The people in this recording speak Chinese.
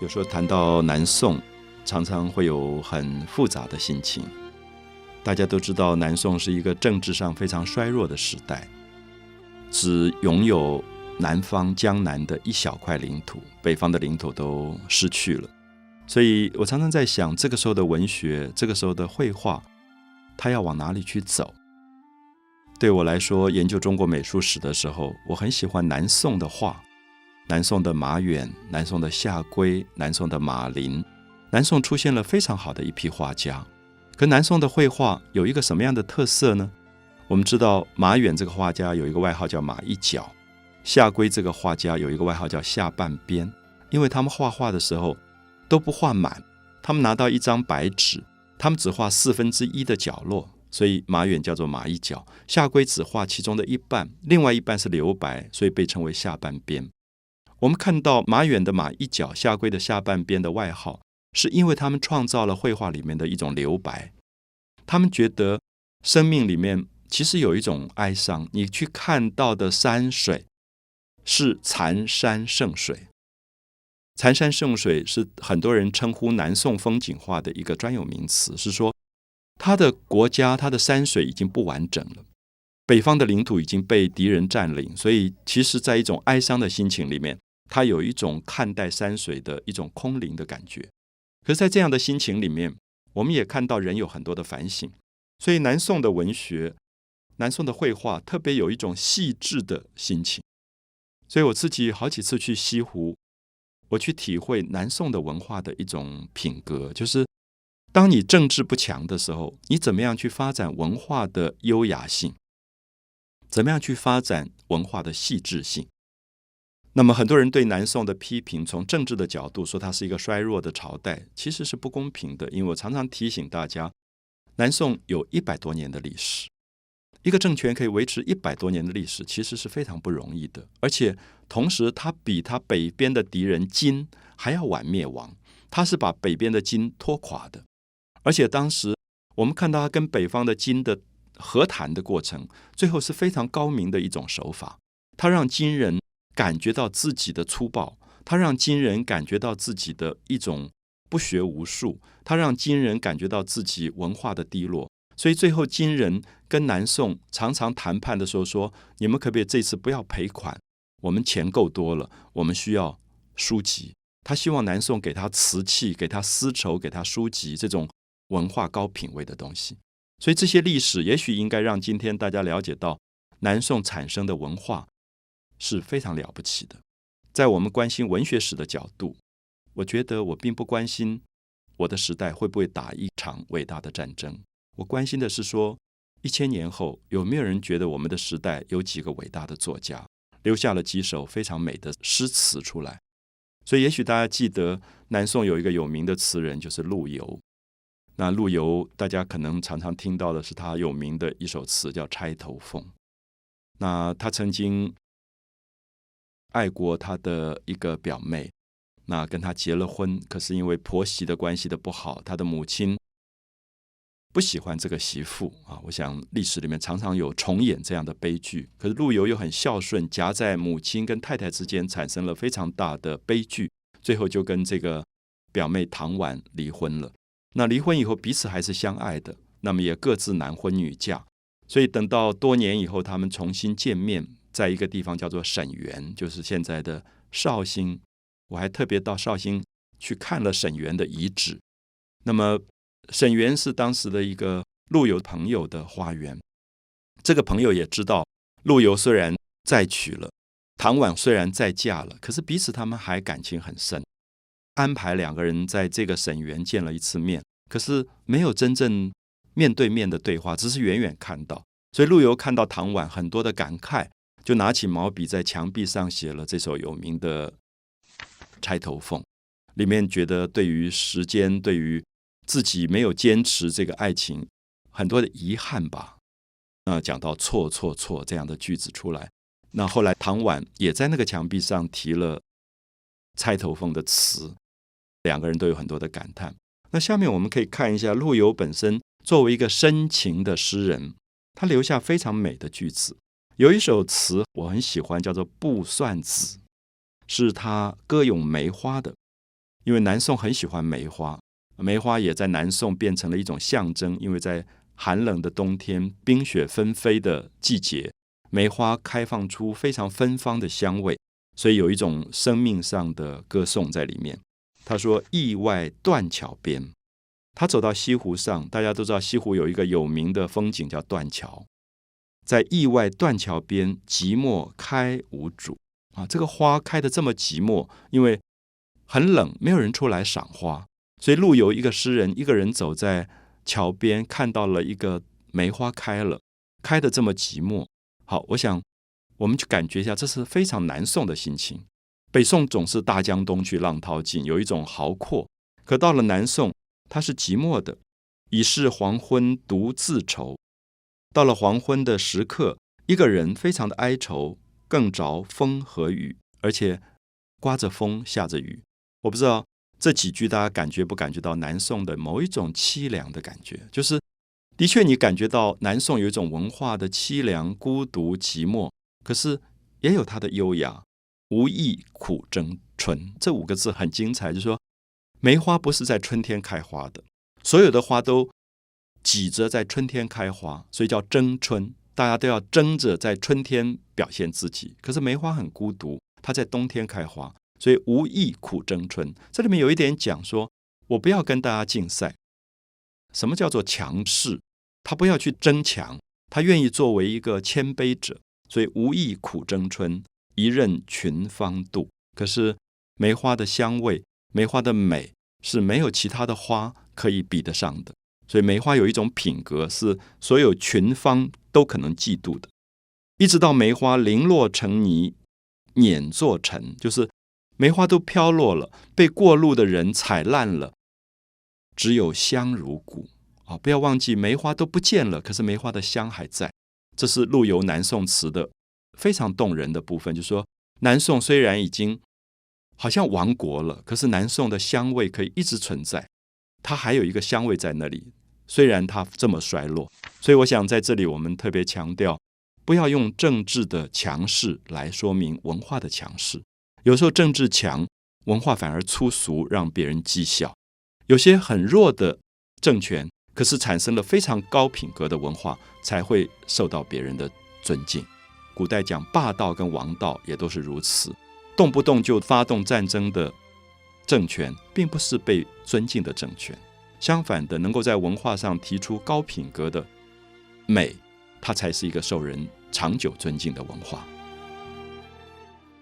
有时候谈到南宋，常常会有很复杂的心情。大家都知道，南宋是一个政治上非常衰弱的时代，只拥有南方江南的一小块领土，北方的领土都失去了。所以我常常在想，这个时候的文学，这个时候的绘画，它要往哪里去走？对我来说，研究中国美术史的时候，我很喜欢南宋的画。南宋的马远、南宋的夏圭、南宋的马林，南宋出现了非常好的一批画家。可南宋的绘画有一个什么样的特色呢？我们知道马远这个画家有一个外号叫马一角，夏圭这个画家有一个外号叫下半边，因为他们画画的时候都不画满，他们拿到一张白纸，他们只画四分之一的角落，所以马远叫做马一角，夏圭只画其中的一半，另外一半是留白，所以被称为下半边。我们看到马远的马一脚下跪的下半边的外号，是因为他们创造了绘画里面的一种留白。他们觉得生命里面其实有一种哀伤，你去看到的山水是残山剩水。残山剩水是很多人称呼南宋风景画的一个专有名词，是说他的国家他的山水已经不完整了。北方的领土已经被敌人占领，所以其实，在一种哀伤的心情里面。他有一种看待山水的一种空灵的感觉，可是，在这样的心情里面，我们也看到人有很多的反省。所以，南宋的文学、南宋的绘画特别有一种细致的心情。所以我自己好几次去西湖，我去体会南宋的文化的一种品格，就是当你政治不强的时候，你怎么样去发展文化的优雅性？怎么样去发展文化的细致性？那么很多人对南宋的批评，从政治的角度说它是一个衰弱的朝代，其实是不公平的。因为我常常提醒大家，南宋有一百多年的历史，一个政权可以维持一百多年的历史，其实是非常不容易的。而且同时，它比它北边的敌人金还要晚灭亡，它是把北边的金拖垮的。而且当时我们看到他跟北方的金的和谈的过程，最后是非常高明的一种手法，他让金人。感觉到自己的粗暴，他让金人感觉到自己的一种不学无术，他让金人感觉到自己文化的低落。所以最后金人跟南宋常常谈判的时候说：“你们可不可以这次不要赔款？我们钱够多了，我们需要书籍。”他希望南宋给他瓷器，给他丝绸，给他书籍这种文化高品位的东西。所以这些历史也许应该让今天大家了解到南宋产生的文化。是非常了不起的。在我们关心文学史的角度，我觉得我并不关心我的时代会不会打一场伟大的战争。我关心的是说，一千年后有没有人觉得我们的时代有几个伟大的作家留下了几首非常美的诗词出来。所以，也许大家记得南宋有一个有名的词人，就是陆游。那陆游，大家可能常常听到的是他有名的一首词，叫《钗头凤》。那他曾经。爱过他的一个表妹，那跟他结了婚，可是因为婆媳的关系的不好，他的母亲不喜欢这个媳妇啊。我想历史里面常常有重演这样的悲剧。可是陆游又很孝顺，夹在母亲跟太太之间，产生了非常大的悲剧，最后就跟这个表妹唐婉离婚了。那离婚以后，彼此还是相爱的，那么也各自男婚女嫁。所以等到多年以后，他们重新见面。在一个地方叫做沈园，就是现在的绍兴。我还特别到绍兴去看了沈园的遗址。那么沈园是当时的一个陆游朋友的花园。这个朋友也知道，陆游虽然再娶了，唐婉虽然再嫁了，可是彼此他们还感情很深。安排两个人在这个沈园见了一次面，可是没有真正面对面的对话，只是远远看到。所以陆游看到唐婉很多的感慨。就拿起毛笔在墙壁上写了这首有名的《钗头凤》，里面觉得对于时间，对于自己没有坚持这个爱情，很多的遗憾吧。那讲到错错错这样的句子出来，那后来唐婉也在那个墙壁上提了《钗头凤》的词，两个人都有很多的感叹。那下面我们可以看一下陆游本身作为一个深情的诗人，他留下非常美的句子。有一首词我很喜欢，叫做《卜算子》，是他歌咏梅花的。因为南宋很喜欢梅花，梅花也在南宋变成了一种象征，因为在寒冷的冬天、冰雪纷飞的季节，梅花开放出非常芬芳的香味，所以有一种生命上的歌颂在里面。他说：“意外断桥边。”他走到西湖上，大家都知道西湖有一个有名的风景叫断桥，在意外断桥边，寂寞开无主啊！这个花开的这么寂寞，因为很冷，没有人出来赏花，所以陆游一个诗人一个人走在桥边，看到了一个梅花开了，开的这么寂寞。好，我想我们去感觉一下，这是非常南宋的心情。北宋总是大江东去，浪淘尽，有一种豪阔，可到了南宋。他是寂寞的，已是黄昏独自愁。到了黄昏的时刻，一个人非常的哀愁，更着风和雨，而且刮着风，下着雨。我不知道这几句大家感觉不感觉到南宋的某一种凄凉的感觉？就是的确，你感觉到南宋有一种文化的凄凉、孤独、寂寞，可是也有它的优雅。无意苦争春，这五个字很精彩，就说。梅花不是在春天开花的，所有的花都挤着在春天开花，所以叫争春。大家都要争着在春天表现自己。可是梅花很孤独，它在冬天开花，所以无意苦争春。这里面有一点讲说，我不要跟大家竞赛。什么叫做强势？他不要去争强，他愿意作为一个谦卑者。所以无意苦争春，一任群芳妒。可是梅花的香味。梅花的美是没有其他的花可以比得上的，所以梅花有一种品格是所有群芳都可能嫉妒的。一直到梅花零落成泥，碾作尘，就是梅花都飘落了，被过路的人踩烂了，只有香如故啊！不要忘记，梅花都不见了，可是梅花的香还在。这是陆游南宋词的非常动人的部分，就是说南宋虽然已经。好像亡国了，可是南宋的香味可以一直存在，它还有一个香味在那里。虽然它这么衰落，所以我想在这里我们特别强调，不要用政治的强势来说明文化的强势。有时候政治强，文化反而粗俗，让别人讥笑；有些很弱的政权，可是产生了非常高品格的文化，才会受到别人的尊敬。古代讲霸道跟王道，也都是如此。动不动就发动战争的政权，并不是被尊敬的政权。相反的，能够在文化上提出高品格的美，它才是一个受人长久尊敬的文化。